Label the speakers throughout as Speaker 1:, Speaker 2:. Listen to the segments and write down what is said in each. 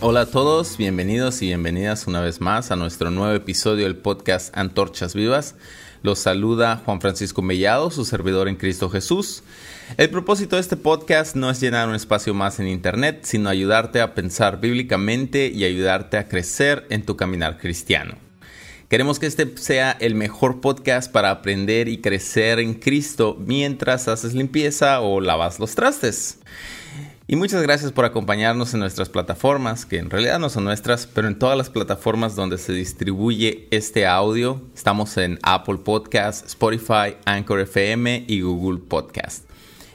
Speaker 1: Hola a todos, bienvenidos y bienvenidas una vez más a nuestro nuevo episodio del podcast Antorchas Vivas. Los saluda Juan Francisco Mellado, su servidor en Cristo Jesús. El propósito de este podcast no es llenar un espacio más en Internet, sino ayudarte a pensar bíblicamente y ayudarte a crecer en tu caminar cristiano. Queremos que este sea el mejor podcast para aprender y crecer en Cristo mientras haces limpieza o lavas los trastes. Y muchas gracias por acompañarnos en nuestras plataformas, que en realidad no son nuestras, pero en todas las plataformas donde se distribuye este audio. Estamos en Apple Podcast, Spotify, Anchor FM y Google Podcast.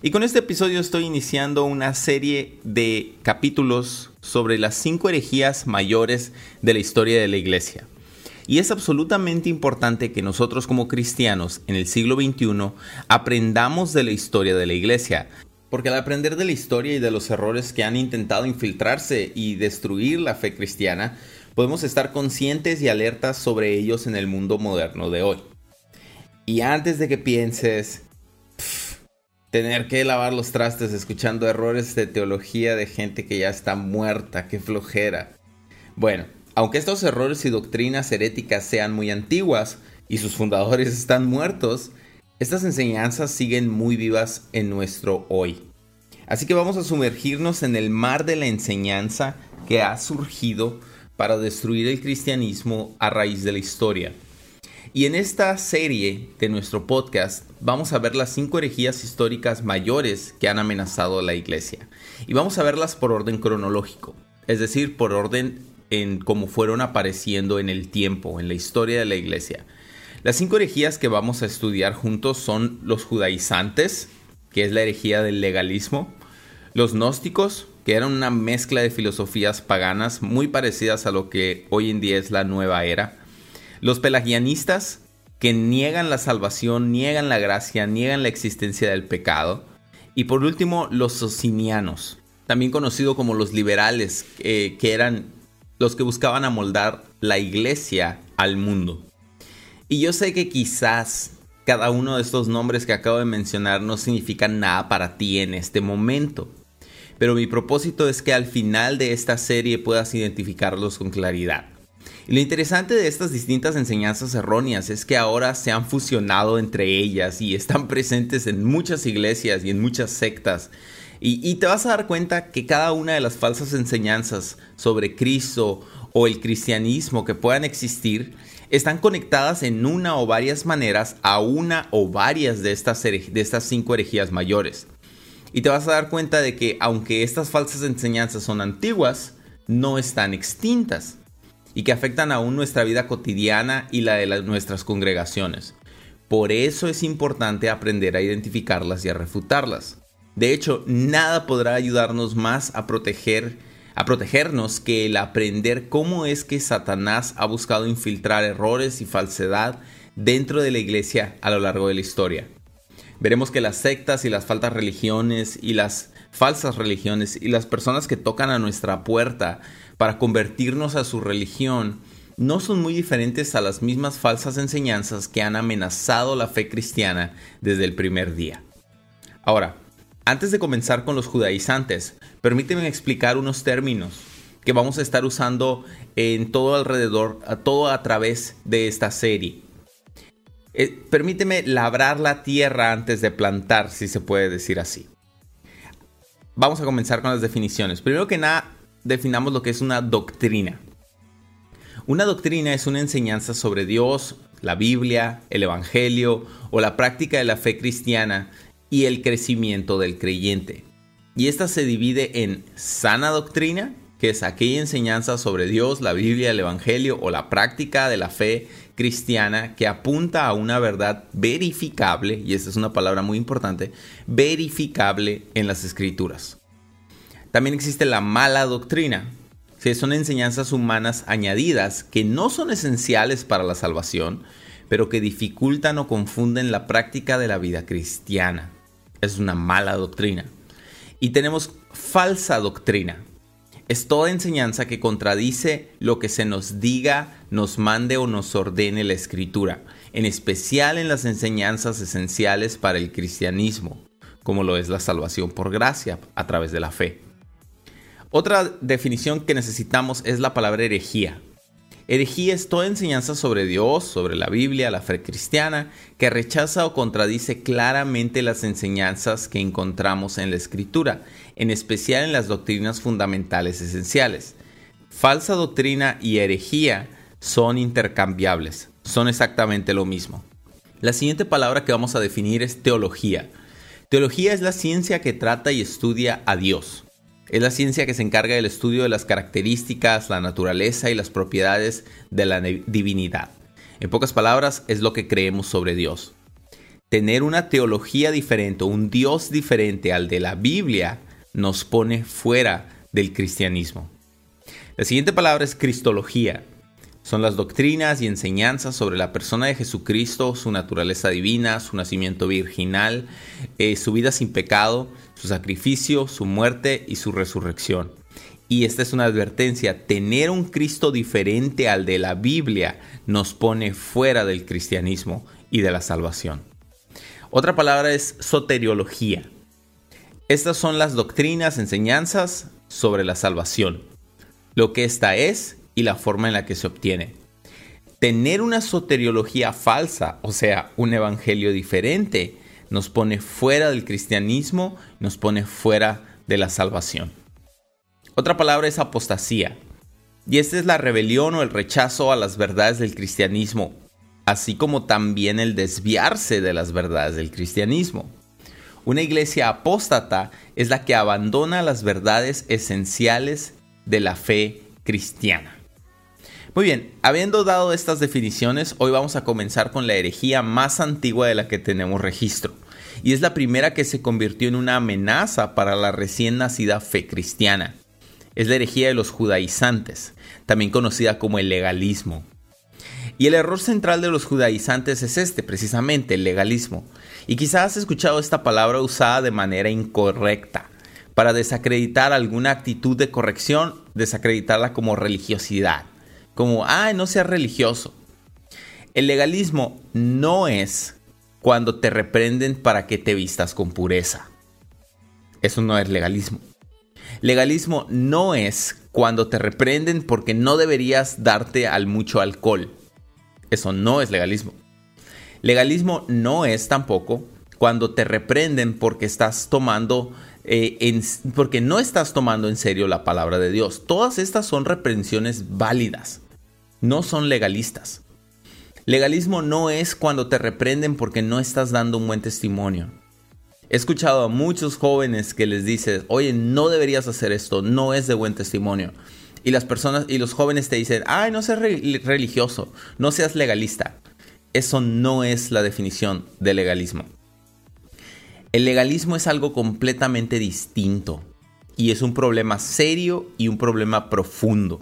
Speaker 1: Y con este episodio estoy iniciando una serie de capítulos sobre las cinco herejías mayores de la historia de la iglesia. Y es absolutamente importante que nosotros como cristianos en el siglo XXI aprendamos de la historia de la iglesia, porque al aprender de la historia y de los errores que han intentado infiltrarse y destruir la fe cristiana, podemos estar conscientes y alertas sobre ellos en el mundo moderno de hoy. Y antes de que pienses, tener que lavar los trastes escuchando errores de teología de gente que ya está muerta, qué flojera. Bueno, aunque estos errores y doctrinas heréticas sean muy antiguas y sus fundadores están muertos, estas enseñanzas siguen muy vivas en nuestro hoy. Así que vamos a sumergirnos en el mar de la enseñanza que ha surgido para destruir el cristianismo a raíz de la historia. Y en esta serie de nuestro podcast vamos a ver las cinco herejías históricas mayores que han amenazado a la iglesia. Y vamos a verlas por orden cronológico, es decir, por orden en cómo fueron apareciendo en el tiempo, en la historia de la iglesia. Las cinco herejías que vamos a estudiar juntos son los judaizantes, que es la herejía del legalismo, los gnósticos, que eran una mezcla de filosofías paganas muy parecidas a lo que hoy en día es la nueva era, los pelagianistas, que niegan la salvación, niegan la gracia, niegan la existencia del pecado, y por último los socinianos, también conocidos como los liberales, que eran los que buscaban amoldar la iglesia al mundo. Y yo sé que quizás cada uno de estos nombres que acabo de mencionar no significan nada para ti en este momento. Pero mi propósito es que al final de esta serie puedas identificarlos con claridad. Y lo interesante de estas distintas enseñanzas erróneas es que ahora se han fusionado entre ellas y están presentes en muchas iglesias y en muchas sectas. Y, y, te vas a dar cuenta que cada una de las falsas enseñanzas sobre Cristo o el cristianismo que puedan existir están conectadas en una o varias maneras a una o varias de estas, de estas cinco herejías mayores. Y te vas a dar cuenta de que aunque estas falsas enseñanzas son antiguas, no están extintas y que afectan aún nuestra vida cotidiana y la de nuestras congregaciones. Por eso es importante aprender a identificarlas y a refutarlas. De hecho, nada podrá ayudarnos más a proteger a protegernos que el aprender cómo es que Satanás ha buscado infiltrar errores y falsedad dentro de la iglesia a lo largo de la historia. Veremos que las sectas y las faltas religiones y las falsas religiones y las personas que tocan a nuestra puerta para convertirnos a su religión no son muy diferentes a las mismas falsas enseñanzas que han amenazado la fe cristiana desde el primer día. Ahora, antes de comenzar con los judaizantes, permíteme explicar unos términos que vamos a estar usando en todo alrededor, a todo a través de esta serie. Eh, permíteme labrar la tierra antes de plantar, si se puede decir así. Vamos a comenzar con las definiciones. Primero que nada, definamos lo que es una doctrina. Una doctrina es una enseñanza sobre Dios, la Biblia, el Evangelio o la práctica de la fe cristiana y el crecimiento del creyente. Y esta se divide en sana doctrina, que es aquella enseñanza sobre Dios, la Biblia, el Evangelio o la práctica de la fe cristiana que apunta a una verdad verificable, y esta es una palabra muy importante, verificable en las escrituras. También existe la mala doctrina, que son enseñanzas humanas añadidas que no son esenciales para la salvación, pero que dificultan o confunden la práctica de la vida cristiana es una mala doctrina. Y tenemos falsa doctrina. Es toda enseñanza que contradice lo que se nos diga, nos mande o nos ordene la escritura, en especial en las enseñanzas esenciales para el cristianismo, como lo es la salvación por gracia a través de la fe. Otra definición que necesitamos es la palabra herejía. Herejía es toda enseñanza sobre Dios, sobre la Biblia, la fe cristiana, que rechaza o contradice claramente las enseñanzas que encontramos en la Escritura, en especial en las doctrinas fundamentales esenciales. Falsa doctrina y herejía son intercambiables, son exactamente lo mismo. La siguiente palabra que vamos a definir es teología. Teología es la ciencia que trata y estudia a Dios. Es la ciencia que se encarga del estudio de las características, la naturaleza y las propiedades de la divinidad. En pocas palabras, es lo que creemos sobre Dios. Tener una teología diferente, un Dios diferente al de la Biblia, nos pone fuera del cristianismo. La siguiente palabra es cristología. Son las doctrinas y enseñanzas sobre la persona de Jesucristo, su naturaleza divina, su nacimiento virginal, eh, su vida sin pecado, su sacrificio, su muerte y su resurrección. Y esta es una advertencia, tener un Cristo diferente al de la Biblia nos pone fuera del cristianismo y de la salvación. Otra palabra es soteriología. Estas son las doctrinas, enseñanzas sobre la salvación, lo que esta es y la forma en la que se obtiene. Tener una soteriología falsa, o sea, un evangelio diferente, nos pone fuera del cristianismo, nos pone fuera de la salvación. Otra palabra es apostasía, y esta es la rebelión o el rechazo a las verdades del cristianismo, así como también el desviarse de las verdades del cristianismo. Una iglesia apóstata es la que abandona las verdades esenciales de la fe cristiana. Muy bien, habiendo dado estas definiciones, hoy vamos a comenzar con la herejía más antigua de la que tenemos registro, y es la primera que se convirtió en una amenaza para la recién nacida fe cristiana. Es la herejía de los judaizantes, también conocida como el legalismo. Y el error central de los judaizantes es este, precisamente, el legalismo. Y quizás has escuchado esta palabra usada de manera incorrecta para desacreditar alguna actitud de corrección, desacreditarla como religiosidad como, ah, no seas religioso. El legalismo no es cuando te reprenden para que te vistas con pureza. Eso no es legalismo. Legalismo no es cuando te reprenden porque no deberías darte al mucho alcohol. Eso no es legalismo. Legalismo no es tampoco cuando te reprenden porque estás tomando eh, porque no estás tomando en serio la palabra de Dios. Todas estas son reprensiones válidas no son legalistas. Legalismo no es cuando te reprenden porque no estás dando un buen testimonio. He escuchado a muchos jóvenes que les dices, oye, no deberías hacer esto, no es de buen testimonio. Y las personas y los jóvenes te dicen, ay, no seas religioso, no seas legalista. Eso no es la definición de legalismo. El legalismo es algo completamente distinto y es un problema serio y un problema profundo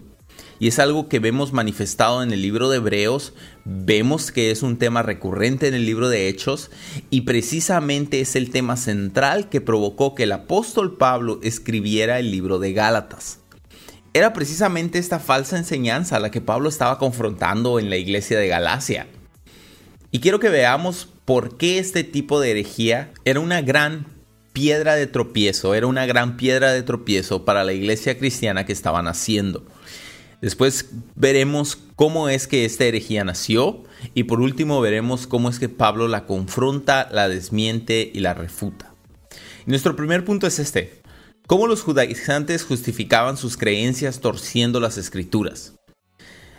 Speaker 1: y es algo que vemos manifestado en el libro de Hebreos, vemos que es un tema recurrente en el libro de Hechos y precisamente es el tema central que provocó que el apóstol Pablo escribiera el libro de Gálatas. Era precisamente esta falsa enseñanza a la que Pablo estaba confrontando en la iglesia de Galacia. Y quiero que veamos por qué este tipo de herejía era una gran piedra de tropiezo, era una gran piedra de tropiezo para la iglesia cristiana que estaban haciendo. Después veremos cómo es que esta herejía nació y por último veremos cómo es que Pablo la confronta, la desmiente y la refuta. nuestro primer punto es este. ¿Cómo los judaizantes justificaban sus creencias torciendo las escrituras?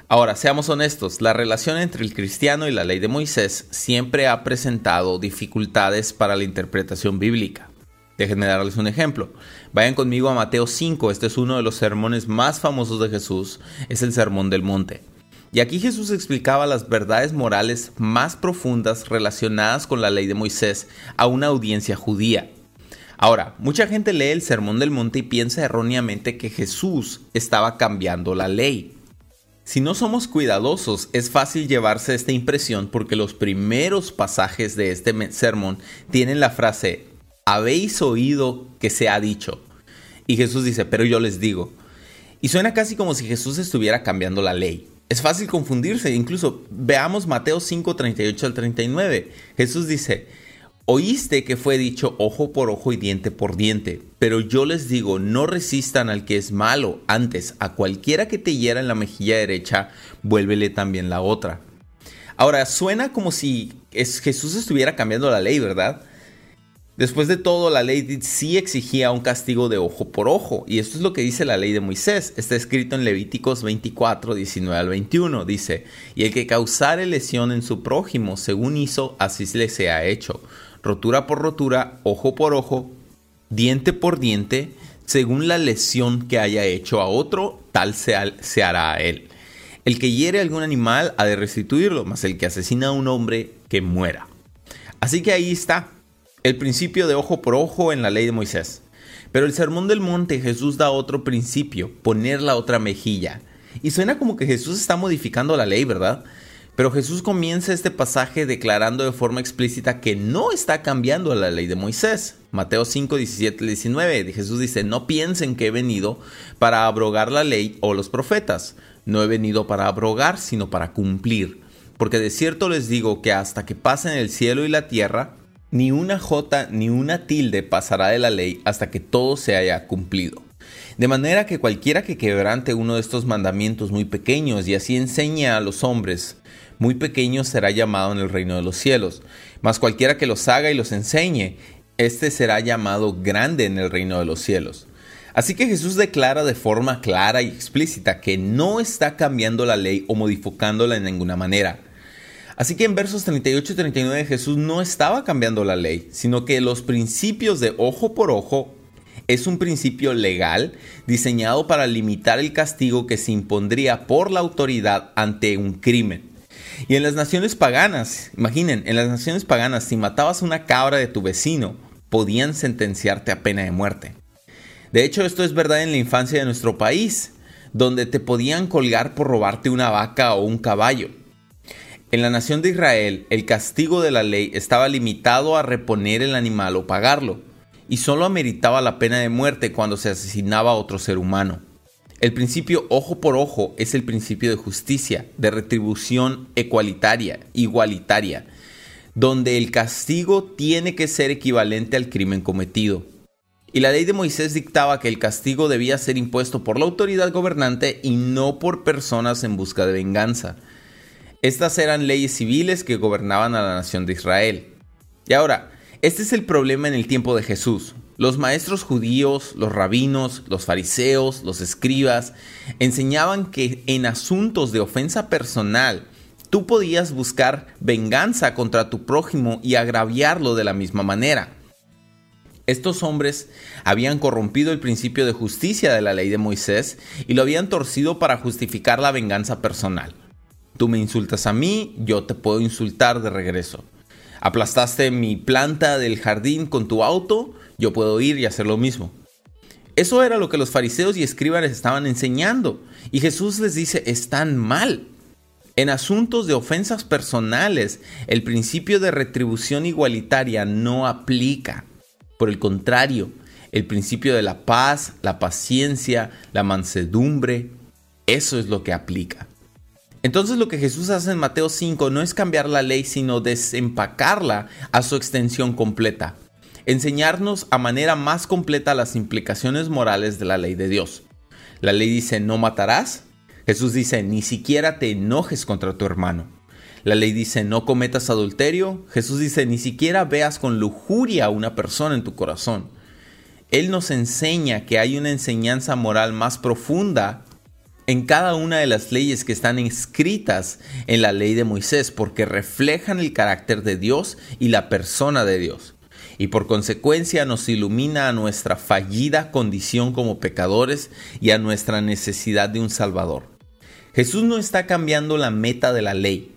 Speaker 1: Ahora, seamos honestos, la relación entre el cristiano y la ley de Moisés siempre ha presentado dificultades para la interpretación bíblica. Déjenme darles un ejemplo. Vayan conmigo a Mateo 5, este es uno de los sermones más famosos de Jesús, es el Sermón del Monte. Y aquí Jesús explicaba las verdades morales más profundas relacionadas con la ley de Moisés a una audiencia judía. Ahora, mucha gente lee el Sermón del Monte y piensa erróneamente que Jesús estaba cambiando la ley. Si no somos cuidadosos, es fácil llevarse esta impresión porque los primeros pasajes de este sermón tienen la frase habéis oído que se ha dicho. Y Jesús dice, pero yo les digo. Y suena casi como si Jesús estuviera cambiando la ley. Es fácil confundirse, incluso veamos Mateo 5, 38 al 39. Jesús dice, Oíste que fue dicho ojo por ojo y diente por diente, pero yo les digo, no resistan al que es malo, antes a cualquiera que te hiera en la mejilla derecha, vuélvele también la otra. Ahora, suena como si Jesús estuviera cambiando la ley, ¿verdad? Después de todo, la ley sí exigía un castigo de ojo por ojo, y esto es lo que dice la ley de Moisés. Está escrito en Levíticos 24, 19 al 21. Dice, y el que causare lesión en su prójimo, según hizo, así le sea hecho. Rotura por rotura, ojo por ojo, diente por diente, según la lesión que haya hecho a otro, tal se, hará a él. El que hiere a algún animal ha de restituirlo, mas el que asesina a un hombre, que muera. Así que ahí está el principio de ojo por ojo en la ley de Moisés. Pero el sermón del monte Jesús da otro principio, poner la otra mejilla. Y suena como que Jesús está modificando la ley, ¿verdad? Pero Jesús comienza este pasaje declarando de forma explícita que no está cambiando la ley de Moisés. Mateo 5, 17 19. Jesús dice, no piensen que he venido para abrogar la ley o los profetas. No he venido para abrogar, sino para cumplir. Porque de cierto les digo que hasta que pasen el cielo y la tierra, ni una jota ni una tilde pasará de la ley hasta que todo se haya cumplido. De manera que cualquiera que quebrante uno de estos mandamientos muy pequeños y así enseñe a los hombres muy pequeños será llamado en el reino de los cielos. Mas cualquiera que los haga y los enseñe, éste será llamado grande en el reino de los cielos. Así que Jesús declara de forma clara y explícita que no está cambiando la ley o modificándola en ninguna manera. Así que en versos 38 y 39 Jesús no estaba cambiando la ley, sino que los principios de ojo por ojo es un principio legal diseñado para limitar el castigo que se impondría por la autoridad ante un crimen. Y en las naciones paganas, imaginen, en las naciones paganas, si matabas una cabra de tu vecino, podían sentenciarte a pena de muerte. De hecho, esto es verdad en la infancia de nuestro país, donde te podían colgar por robarte una vaca o un caballo. En la nación de Israel, el castigo de la ley estaba limitado a reponer el animal o pagarlo, y solo ameritaba la pena de muerte cuando se asesinaba a otro ser humano. El principio ojo por ojo es el principio de justicia, de retribución ecualitaria, igualitaria, donde el castigo tiene que ser equivalente al crimen cometido. Y la ley de Moisés dictaba que el castigo debía ser impuesto por la autoridad gobernante y no por personas en busca de venganza. Estas eran leyes civiles que gobernaban a la nación de Israel. Y ahora, este es el problema en el tiempo de Jesús. Los maestros judíos, los rabinos, los fariseos, los escribas, enseñaban que en asuntos de ofensa personal, tú podías buscar venganza contra tu prójimo y agraviarlo de la misma manera. Estos hombres habían corrompido el principio de justicia de la ley de Moisés y lo habían torcido para justificar la venganza personal. Tú me insultas a mí, yo te puedo insultar de regreso. Aplastaste mi planta del jardín con tu auto, yo puedo ir y hacer lo mismo. Eso era lo que los fariseos y escribas estaban enseñando. Y Jesús les dice, están mal. En asuntos de ofensas personales, el principio de retribución igualitaria no aplica. Por el contrario, el principio de la paz, la paciencia, la mansedumbre, eso es lo que aplica. Entonces lo que Jesús hace en Mateo 5 no es cambiar la ley, sino desempacarla a su extensión completa. Enseñarnos a manera más completa las implicaciones morales de la ley de Dios. La ley dice no matarás. Jesús dice ni siquiera te enojes contra tu hermano. La ley dice no cometas adulterio. Jesús dice ni siquiera veas con lujuria a una persona en tu corazón. Él nos enseña que hay una enseñanza moral más profunda en cada una de las leyes que están escritas en la ley de Moisés, porque reflejan el carácter de Dios y la persona de Dios. Y por consecuencia nos ilumina a nuestra fallida condición como pecadores y a nuestra necesidad de un Salvador. Jesús no está cambiando la meta de la ley,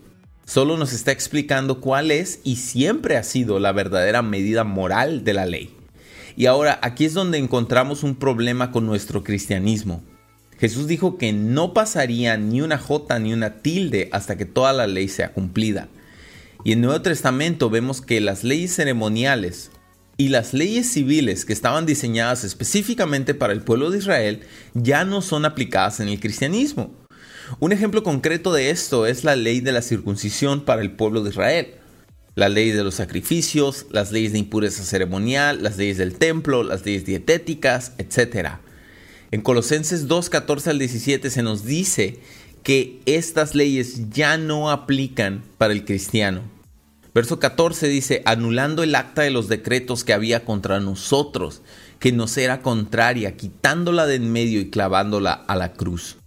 Speaker 1: solo nos está explicando cuál es y siempre ha sido la verdadera medida moral de la ley. Y ahora aquí es donde encontramos un problema con nuestro cristianismo Jesús dijo que no pasaría ni una jota ni una tilde hasta que toda la ley sea cumplida. Y en el Nuevo Testamento vemos que las leyes ceremoniales y las leyes civiles que estaban diseñadas específicamente para el pueblo de Israel ya no son aplicadas en el cristianismo. Un ejemplo concreto de esto es la ley de la circuncisión para el pueblo de Israel. La ley de los sacrificios, las leyes de impureza ceremonial, las leyes del templo, las leyes dietéticas, etc. En Colosenses 2, 14 al 17 se nos dice que estas leyes ya no aplican para el cristiano. Verso 14 dice, anulando el acta de los decretos que había contra nosotros, que nos era contraria, quitándola de en medio y clavándola a la cruz.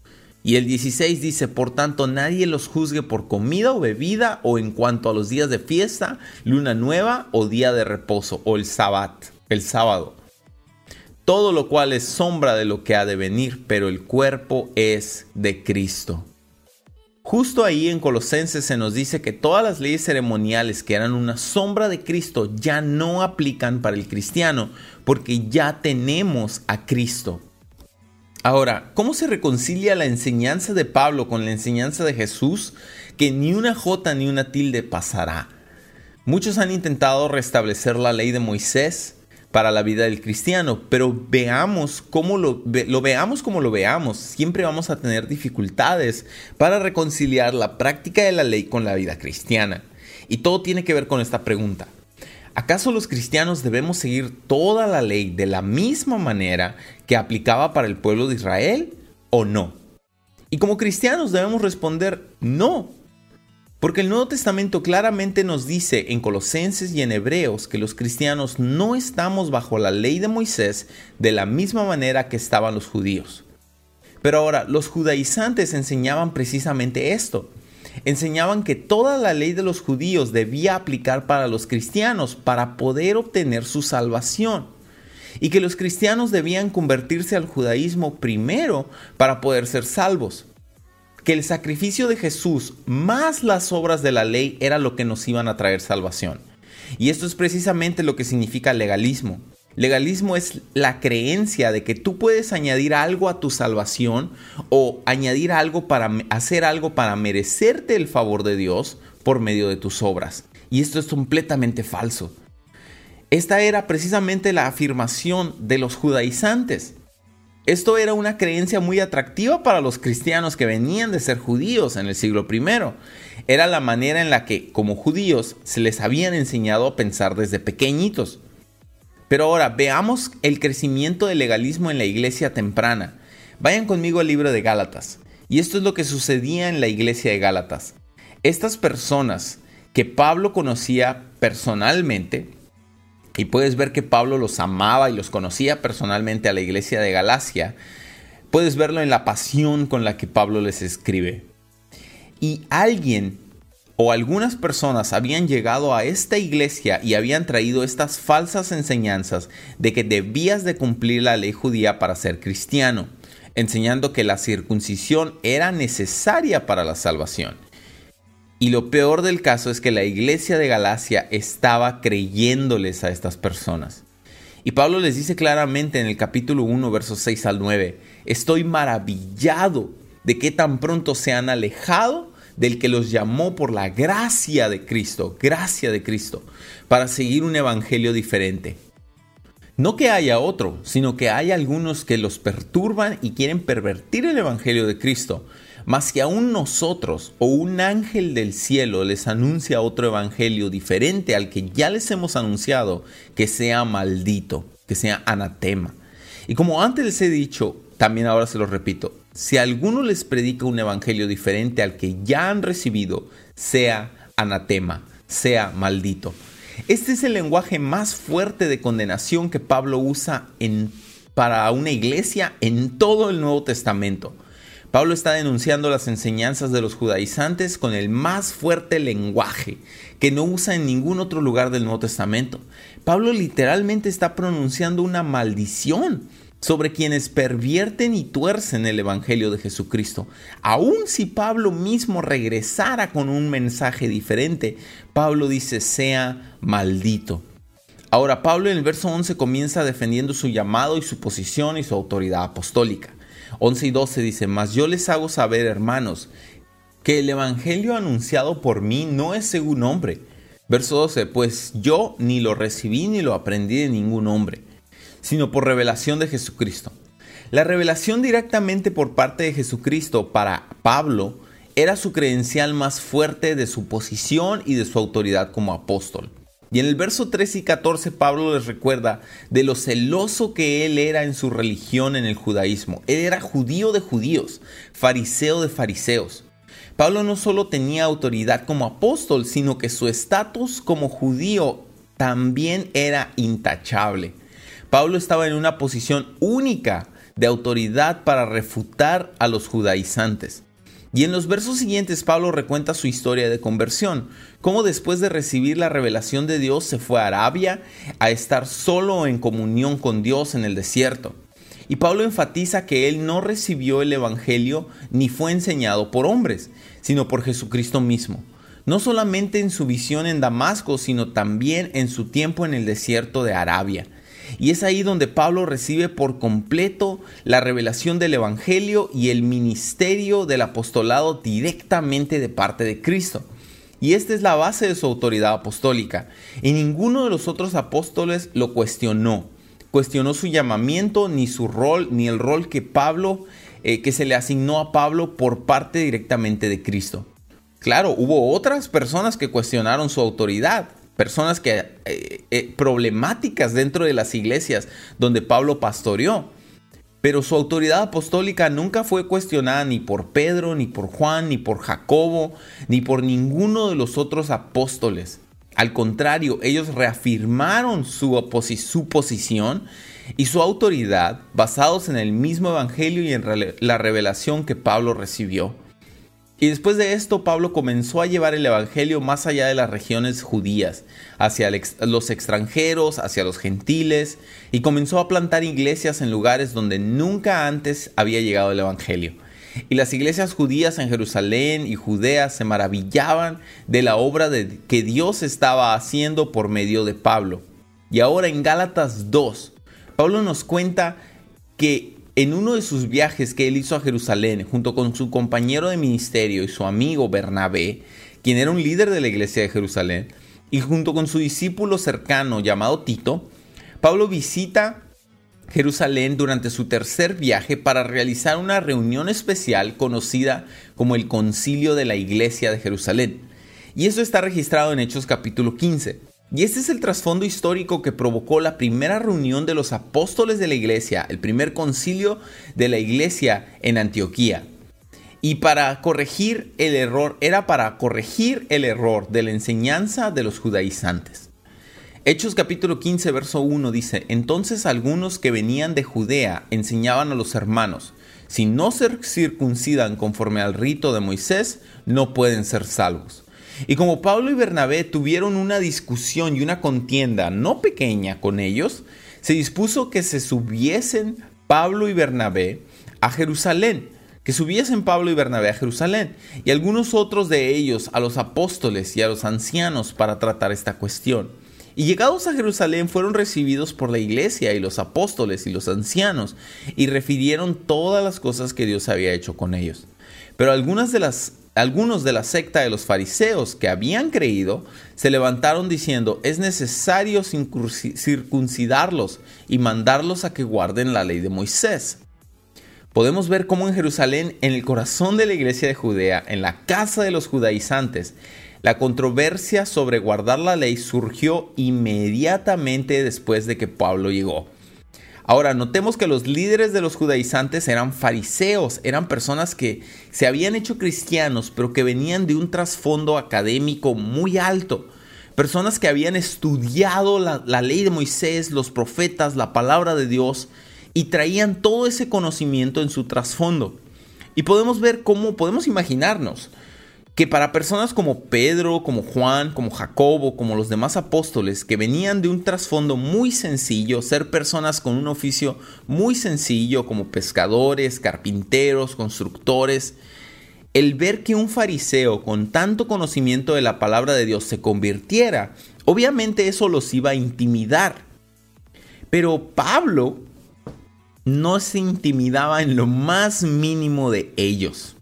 Speaker 1: Y el 16 dice, por tanto, nadie los juzgue por comida o bebida o en cuanto a los días de fiesta, luna nueva o día de reposo o el sabbat, el sábado. Todo lo cual es sombra de lo que ha de venir, pero el cuerpo es de Cristo. Justo ahí en Colosenses se nos dice que todas las leyes ceremoniales que eran una sombra de Cristo ya no aplican para el cristiano, porque ya tenemos a Cristo. Ahora, ¿cómo se reconcilia la enseñanza de Pablo con la enseñanza de Jesús? Que ni una jota ni una tilde pasará. Muchos han intentado restablecer la ley de Moisés para la vida del cristiano, pero veamos cómo lo, lo veamos como lo veamos, siempre vamos a tener dificultades para reconciliar la práctica de la ley con la vida cristiana. Y todo tiene que ver con esta pregunta. ¿Acaso los cristianos debemos seguir toda la ley de la misma manera que aplicaba para el pueblo de Israel o no? Y como cristianos debemos responder no, porque el Nuevo Testamento claramente nos dice en Colosenses y en Hebreos que los cristianos no estamos bajo la ley de Moisés de la misma manera que estaban los judíos. Pero ahora, los judaizantes enseñaban precisamente esto, enseñaban que toda la ley de los judíos debía aplicar para los cristianos para poder obtener su salvación. Y que los cristianos debían convertirse al judaísmo primero para poder ser salvos. Que el sacrificio de Jesús más las obras de la ley era lo que nos iban a traer salvación. Y esto es precisamente lo que significa legalismo. Legalismo es la creencia de que tú puedes añadir algo a tu salvación o añadir algo para hacer algo para merecerte el favor de Dios por medio de tus obras. Y esto es completamente falso. Esta era precisamente la afirmación de los judaizantes. Esto era una creencia muy atractiva para los cristianos que venían de ser judíos en el siglo I. Era la manera en la que, como judíos, se les habían enseñado a pensar desde pequeñitos. Pero ahora veamos el crecimiento del legalismo en la iglesia temprana. Vayan conmigo al libro de Gálatas. Y esto es lo que sucedía en la iglesia de Gálatas. Estas personas que Pablo conocía personalmente, y puedes ver que Pablo los amaba y los conocía personalmente a la iglesia de Galacia, puedes verlo en la pasión con la que Pablo les escribe. Y alguien o algunas personas habían llegado a esta iglesia y habían traído estas falsas enseñanzas de que debías de cumplir la ley judía para ser cristiano, enseñando que la circuncisión era necesaria para la salvación. Y lo peor del caso es que la iglesia de Galacia estaba creyéndoles a estas personas. Y Pablo les dice claramente en el capítulo 1, versos 6 al 9, estoy maravillado de que tan pronto se han alejado del que los llamó por la gracia de Cristo, gracia de Cristo, para seguir un evangelio diferente. No que haya otro, sino que hay algunos que los perturban y quieren pervertir el evangelio de Cristo, mas que aún nosotros o un ángel del cielo les anuncia otro evangelio diferente al que ya les hemos anunciado, que sea maldito, que sea anatema. Y como antes les he dicho, también ahora se lo repito, si alguno les predica un evangelio diferente al que ya han recibido, sea anatema, sea maldito. Este es el lenguaje más fuerte de condenación que Pablo usa en, para una iglesia en todo el Nuevo Testamento. Pablo está denunciando las enseñanzas de los judaizantes con el más fuerte lenguaje que no usa en ningún otro lugar del Nuevo Testamento. Pablo literalmente está pronunciando una maldición sobre quienes pervierten y tuercen el Evangelio de Jesucristo. Aun si Pablo mismo regresara con un mensaje diferente, Pablo dice, sea maldito. Ahora, Pablo en el verso 11 comienza defendiendo su llamado y su posición y su autoridad apostólica. 11 y 12 dice, mas yo les hago saber, hermanos, que el Evangelio anunciado por mí no es según hombre. Verso 12, pues yo ni lo recibí ni lo aprendí de ningún hombre sino por revelación de Jesucristo. La revelación directamente por parte de Jesucristo para Pablo era su credencial más fuerte de su posición y de su autoridad como apóstol. Y en el verso 13 y 14 Pablo les recuerda de lo celoso que él era en su religión en el judaísmo. Él era judío de judíos, fariseo de fariseos. Pablo no solo tenía autoridad como apóstol, sino que su estatus como judío también era intachable. Pablo estaba en una posición única de autoridad para refutar a los judaizantes. Y en los versos siguientes Pablo recuenta su historia de conversión, cómo después de recibir la revelación de Dios se fue a Arabia a estar solo en comunión con Dios en el desierto. Y Pablo enfatiza que él no recibió el Evangelio ni fue enseñado por hombres, sino por Jesucristo mismo. No solamente en su visión en Damasco, sino también en su tiempo en el desierto de Arabia. Y es ahí donde Pablo recibe por completo la revelación del Evangelio y el ministerio del apostolado directamente de parte de Cristo. Y esta es la base de su autoridad apostólica. Y ninguno de los otros apóstoles lo cuestionó. Cuestionó su llamamiento, ni su rol, ni el rol que Pablo, eh, que se le asignó a Pablo por parte directamente de Cristo. Claro, hubo otras personas que cuestionaron su autoridad, personas que eh, eh, problemáticas dentro de las iglesias donde Pablo pastoreó. Pero su autoridad apostólica nunca fue cuestionada ni por Pedro, ni por Juan, ni por Jacobo, ni por ninguno de los otros apóstoles. Al contrario, ellos reafirmaron su, su posición y su autoridad basados en el mismo evangelio y en la revelación que Pablo recibió. Y después de esto, Pablo comenzó a llevar el Evangelio más allá de las regiones judías, hacia los extranjeros, hacia los gentiles, y comenzó a plantar iglesias en lugares donde nunca antes había llegado el Evangelio. Y las iglesias judías en Jerusalén y Judea se maravillaban de la obra de, que Dios estaba haciendo por medio de Pablo. Y ahora en Gálatas 2, Pablo nos cuenta que en uno de sus viajes que él hizo a Jerusalén, junto con su compañero de ministerio y su amigo Bernabé, quien era un líder de la iglesia de Jerusalén, y junto con su discípulo cercano llamado Tito, Pablo visita Jerusalén durante su tercer viaje para realizar una reunión especial conocida como el Concilio de la Iglesia de Jerusalén. Y eso está registrado en Hechos capítulo 15. Y este es el trasfondo histórico que provocó la primera reunión de los apóstoles de la iglesia, el primer concilio de la iglesia en Antioquía. Y para corregir el error, era para corregir el error de la enseñanza de los judaizantes. Hechos capítulo 15, verso 1 dice, entonces algunos que venían de Judea enseñaban a los hermanos, si no se circuncidan conforme al rito de Moisés, no pueden ser salvos. Y como Pablo y Bernabé tuvieron una discusión y una contienda no pequeña con ellos, se dispuso que se subiesen Pablo y Bernabé a Jerusalén, que subiesen Pablo y Bernabé a Jerusalén, y algunos otros de ellos a los apóstoles y a los ancianos para tratar esta cuestión. Y llegados a Jerusalén fueron recibidos por la iglesia y los apóstoles y los ancianos, y refirieron todas las cosas que Dios había hecho con ellos. Pero algunas de las algunos de la secta de los fariseos que habían creído se levantaron diciendo, es necesario circuncidarlos y mandarlos a que guarden la ley de Moisés. Podemos ver cómo en Jerusalén, en el corazón de la iglesia de Judea, en la casa de los judaizantes, la controversia sobre guardar la ley surgió inmediatamente después de que Pablo llegó. Ahora, notemos que los líderes de los judaizantes eran fariseos, eran personas que se habían hecho cristianos, pero que venían de un trasfondo académico muy alto. Personas que habían estudiado la, ley de Moisés, los profetas, la palabra de Dios, y traían todo ese conocimiento en su trasfondo. Y podemos ver cómo, podemos imaginarnos que para personas como Pedro, como Juan, como Jacobo, como los demás apóstoles, que venían de un trasfondo muy sencillo, ser personas con un oficio muy sencillo, como pescadores, carpinteros, constructores, el ver que un fariseo con tanto conocimiento de la palabra de Dios se convirtiera, obviamente eso los iba a intimidar. Pero Pablo no se intimidaba en lo más mínimo de ellos.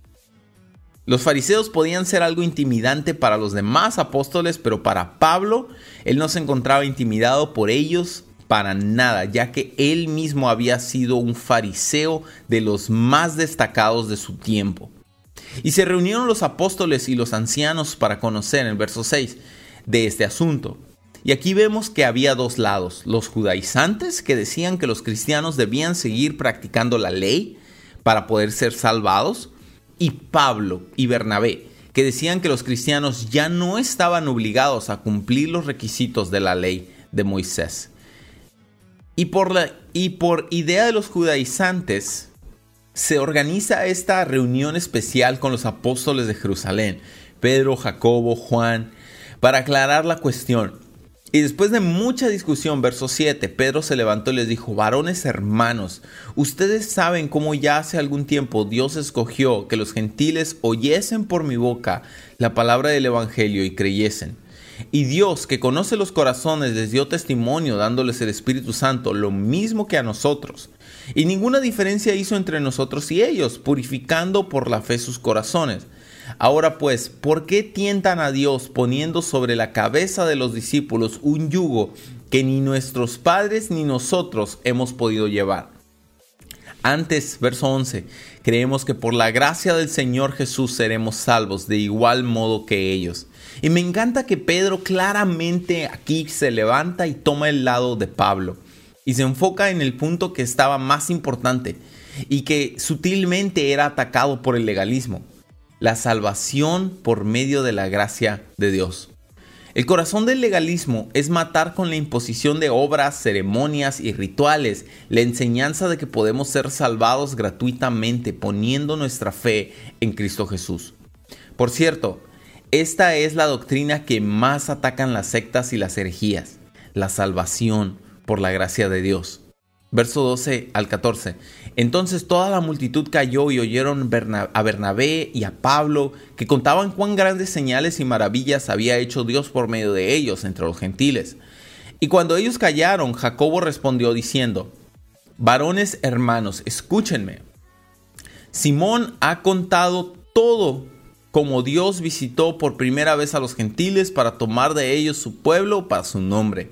Speaker 1: Los fariseos podían ser algo intimidante para los demás apóstoles, pero para Pablo, él no se encontraba intimidado por ellos para nada, ya que él mismo había sido un fariseo de los más destacados de su tiempo. Y se reunieron los apóstoles y los ancianos para conocer, en el verso 6, de este asunto. Y aquí vemos que había dos lados, los judaizantes que decían que los cristianos debían seguir practicando la ley para poder ser salvados, y Pablo y Bernabé, que decían que los cristianos ya no estaban obligados a cumplir los requisitos de la ley de Moisés. Y por, la, y por idea de los judaizantes, se organiza esta reunión especial con los apóstoles de Jerusalén, Pedro, Jacobo, Juan, para aclarar la cuestión. Y después de mucha discusión, verso 7, Pedro se levantó y les dijo, varones hermanos, ustedes saben cómo ya hace algún tiempo Dios escogió que los gentiles oyesen por mi boca la palabra del Evangelio y creyesen. Y Dios, que conoce los corazones, les dio testimonio dándoles el Espíritu Santo, lo mismo que a nosotros. Y ninguna diferencia hizo entre nosotros y ellos, purificando por la fe sus corazones. Ahora pues, ¿por qué tientan a Dios poniendo sobre la cabeza de los discípulos un yugo que ni nuestros padres ni nosotros hemos podido llevar? Antes, verso 11, creemos que por la gracia del Señor Jesús seremos salvos de igual modo que ellos. Y me encanta que Pedro claramente aquí se levanta y toma el lado de Pablo y se enfoca en el punto que estaba más importante y que sutilmente era atacado por el legalismo la salvación por medio de la gracia de Dios. El corazón del legalismo es matar con la imposición de obras, ceremonias y rituales la enseñanza de que podemos ser salvados gratuitamente poniendo nuestra fe en Cristo Jesús. Por cierto, esta es la doctrina que más atacan las sectas y las herejías, la salvación por la gracia de Dios. Verso 12 al 14. Entonces toda la multitud cayó y oyeron a Bernabé y a Pablo, que contaban cuán grandes señales y maravillas había hecho Dios por medio de ellos entre los gentiles. Y cuando ellos callaron, Jacobo respondió diciendo, Varones hermanos, escúchenme. Simón ha contado todo como Dios visitó por primera vez a los gentiles para tomar de ellos su pueblo para su nombre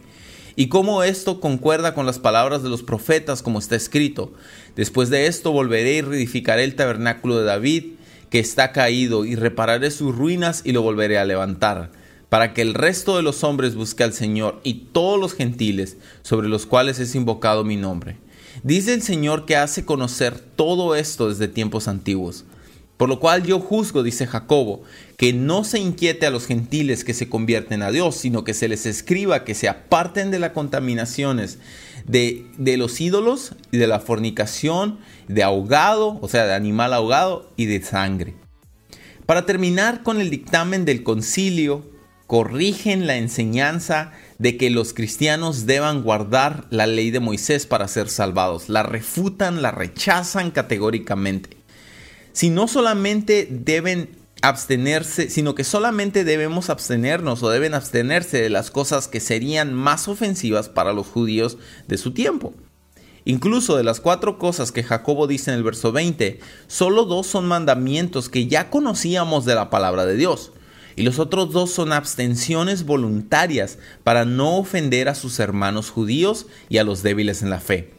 Speaker 1: y cómo esto concuerda con las palabras de los profetas como está escrito. Después de esto volveré y reedificaré el tabernáculo de David que está caído y repararé sus ruinas y lo volveré a levantar, para que el resto de los hombres busque al Señor y todos los gentiles sobre los cuales es invocado mi nombre. Dice el Señor que hace conocer todo esto desde tiempos antiguos por lo cual yo juzgo, dice Jacobo, que no se inquiete a los gentiles que se convierten a Dios, sino que se les escriba que se aparten de las contaminaciones de, de los ídolos y de la fornicación, de ahogado, o sea, de animal ahogado y de sangre. Para terminar con el dictamen del concilio, corrigen la enseñanza de que los cristianos deban guardar la ley de Moisés para ser salvados. La refutan, la rechazan categóricamente si no solamente deben abstenerse, sino que solamente debemos abstenernos o deben abstenerse de las cosas que serían más ofensivas para los judíos de su tiempo. Incluso de las cuatro cosas que Jacobo dice en el verso 20, solo dos son mandamientos que ya conocíamos de la palabra de Dios, y los otros dos son abstenciones voluntarias para no ofender a sus hermanos judíos y a los débiles en la fe.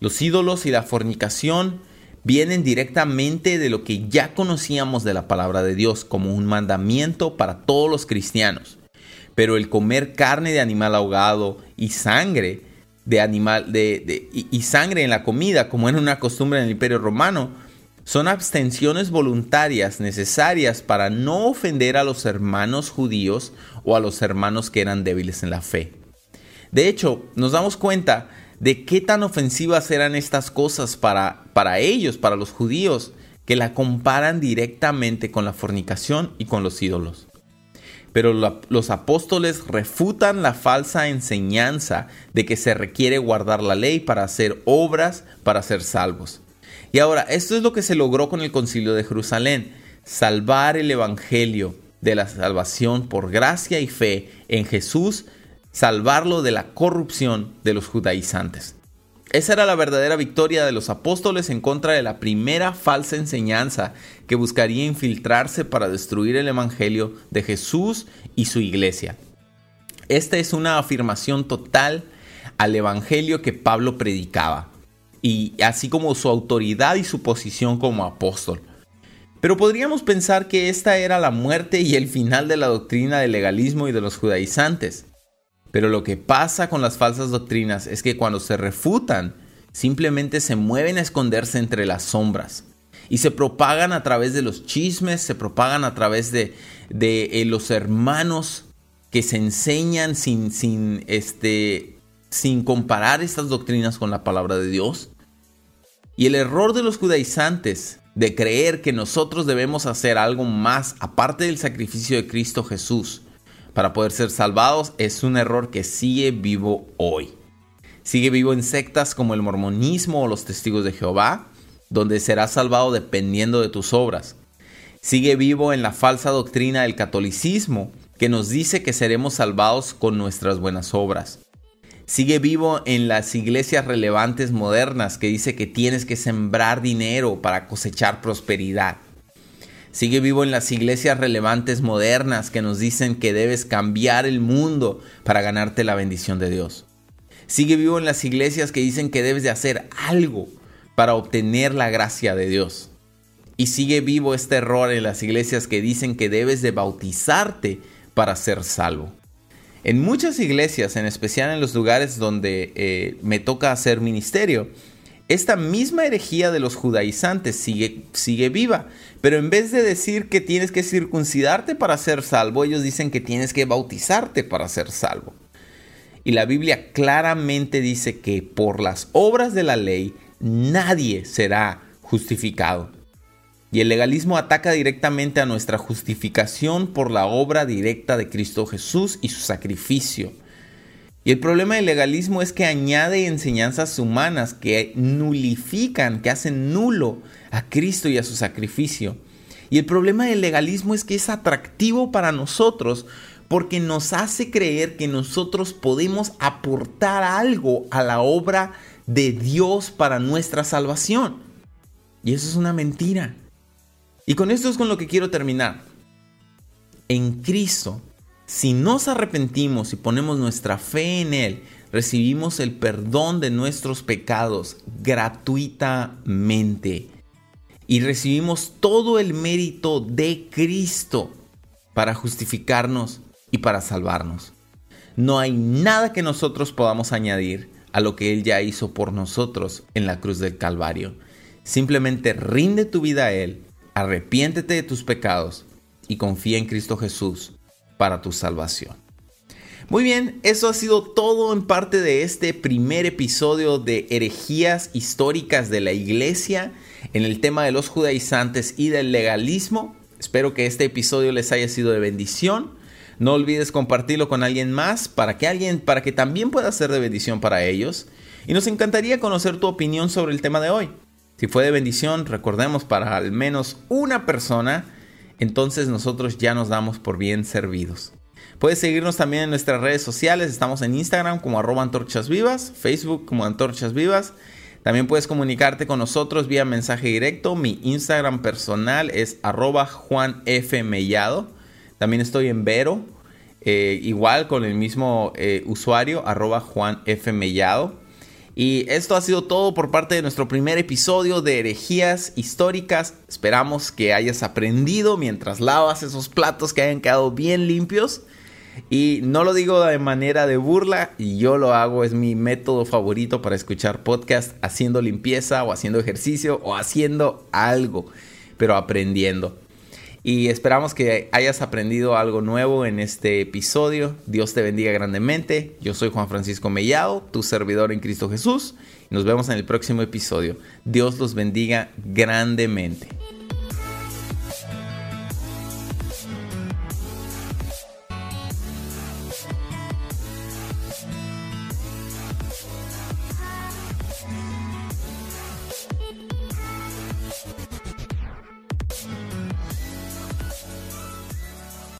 Speaker 1: Los ídolos y la fornicación, vienen directamente de lo que ya conocíamos de la palabra de Dios como un mandamiento para todos los cristianos. Pero el comer carne de animal ahogado y sangre de animal de, y, sangre en la comida, como era una costumbre en el Imperio Romano, son abstenciones voluntarias necesarias para no ofender a los hermanos judíos o a los hermanos que eran débiles en la fe. De hecho, nos damos cuenta de qué tan ofensivas eran estas cosas para, para ellos, para los judíos, que la comparan directamente con la fornicación y con los ídolos. Pero los apóstoles refutan la falsa enseñanza de que se requiere guardar la ley para hacer obras para ser salvos. Y ahora, esto es lo que se logró con el concilio de Jerusalén, salvar el Evangelio de la salvación por gracia y fe en Jesús salvarlo de la corrupción de los judaizantes. Esa era la verdadera victoria de los apóstoles en contra de la primera falsa enseñanza que buscaría infiltrarse para destruir el Evangelio de Jesús y su iglesia. Esta es una afirmación total al Evangelio que Pablo predicaba, y así como su autoridad y su posición como apóstol. Pero podríamos pensar que esta era la muerte y el final de la doctrina del legalismo y de los judaizantes. Pero lo que pasa con las falsas doctrinas es que cuando se refutan, simplemente se mueven a esconderse entre las sombras y se propagan a través de los chismes, se propagan a través de, eh, los hermanos que se enseñan sin, sin, este, sin comparar estas doctrinas con la palabra de Dios. Y el error de los judaizantes de creer que nosotros debemos hacer algo más aparte del sacrificio de Cristo Jesús para poder ser salvados es un error que sigue vivo hoy. Sigue vivo en sectas como el mormonismo o los testigos de Jehová, donde serás salvado dependiendo de tus obras. Sigue vivo en la falsa doctrina del catolicismo, que nos dice que seremos salvados con nuestras buenas obras. Sigue vivo en las iglesias relevantes modernas que dice que tienes que sembrar dinero para cosechar prosperidad. Sigue vivo en las iglesias relevantes modernas que nos dicen que debes cambiar el mundo para ganarte la bendición de Dios. Sigue vivo en las iglesias que dicen que debes de hacer algo para obtener la gracia de Dios. Y sigue vivo este error en las iglesias que dicen que debes de bautizarte para ser salvo. En muchas iglesias, en especial en los lugares donde eh, me toca hacer ministerio, esta misma herejía de los judaizantes sigue, sigue viva. Pero en vez de decir que tienes que circuncidarte para ser salvo, ellos dicen que tienes que bautizarte para ser salvo. Y la Biblia claramente dice que por las obras de la ley nadie será justificado. Y el legalismo ataca directamente a nuestra justificación por la obra directa de Cristo Jesús y su sacrificio. Y el problema del legalismo es que añade enseñanzas humanas que nulifican, que hacen nulo a Cristo y a su sacrificio. Y el problema del legalismo es que es atractivo para nosotros porque nos hace creer que nosotros podemos aportar algo a la obra de Dios para nuestra salvación. Y eso es una mentira. Y con esto es con lo que quiero terminar. En Cristo, si nos arrepentimos y ponemos nuestra fe en Él, recibimos el perdón de nuestros pecados gratuitamente. Y recibimos todo el mérito de Cristo para justificarnos y para salvarnos. No hay nada que nosotros podamos añadir a lo que Él ya hizo por nosotros en la cruz del Calvario. Simplemente rinde tu vida a Él arrepiéntete de tus pecados y confía en Cristo Jesús para tu salvación. Muy bien, eso ha sido todo en parte de este primer episodio de herejías históricas de la iglesia en el tema de los judaizantes y del legalismo. Espero que este episodio les haya sido de bendición. No olvides compartirlo con alguien más para que alguien para que también pueda ser de bendición para ellos. Y nos encantaría conocer tu opinión sobre el tema de hoy. Si fue de bendición, recordemos para al menos una persona, entonces nosotros ya nos damos por bien servidos. Puedes seguirnos también en nuestras redes sociales. Estamos en Instagram como arroba antorchas vivas, Facebook como antorchas vivas. También puedes comunicarte con nosotros vía mensaje directo. Mi Instagram personal es arroba. También estoy en Vero, eh, igual con el mismo eh, usuario, arroba. Y esto ha sido todo por parte de nuestro primer episodio de herejías históricas. Esperamos que hayas aprendido mientras lavas esos platos que hayan quedado bien limpios. Y no lo digo de manera de burla, yo lo hago, es mi método favorito para escuchar podcast haciendo limpieza o haciendo ejercicio o haciendo algo, pero aprendiendo. Y esperamos que hayas aprendido algo nuevo en este episodio. Dios te bendiga grandemente. Yo soy Juan Francisco Mellado, tu servidor en Cristo Jesús. Nos vemos en el próximo episodio. Dios los bendiga grandemente.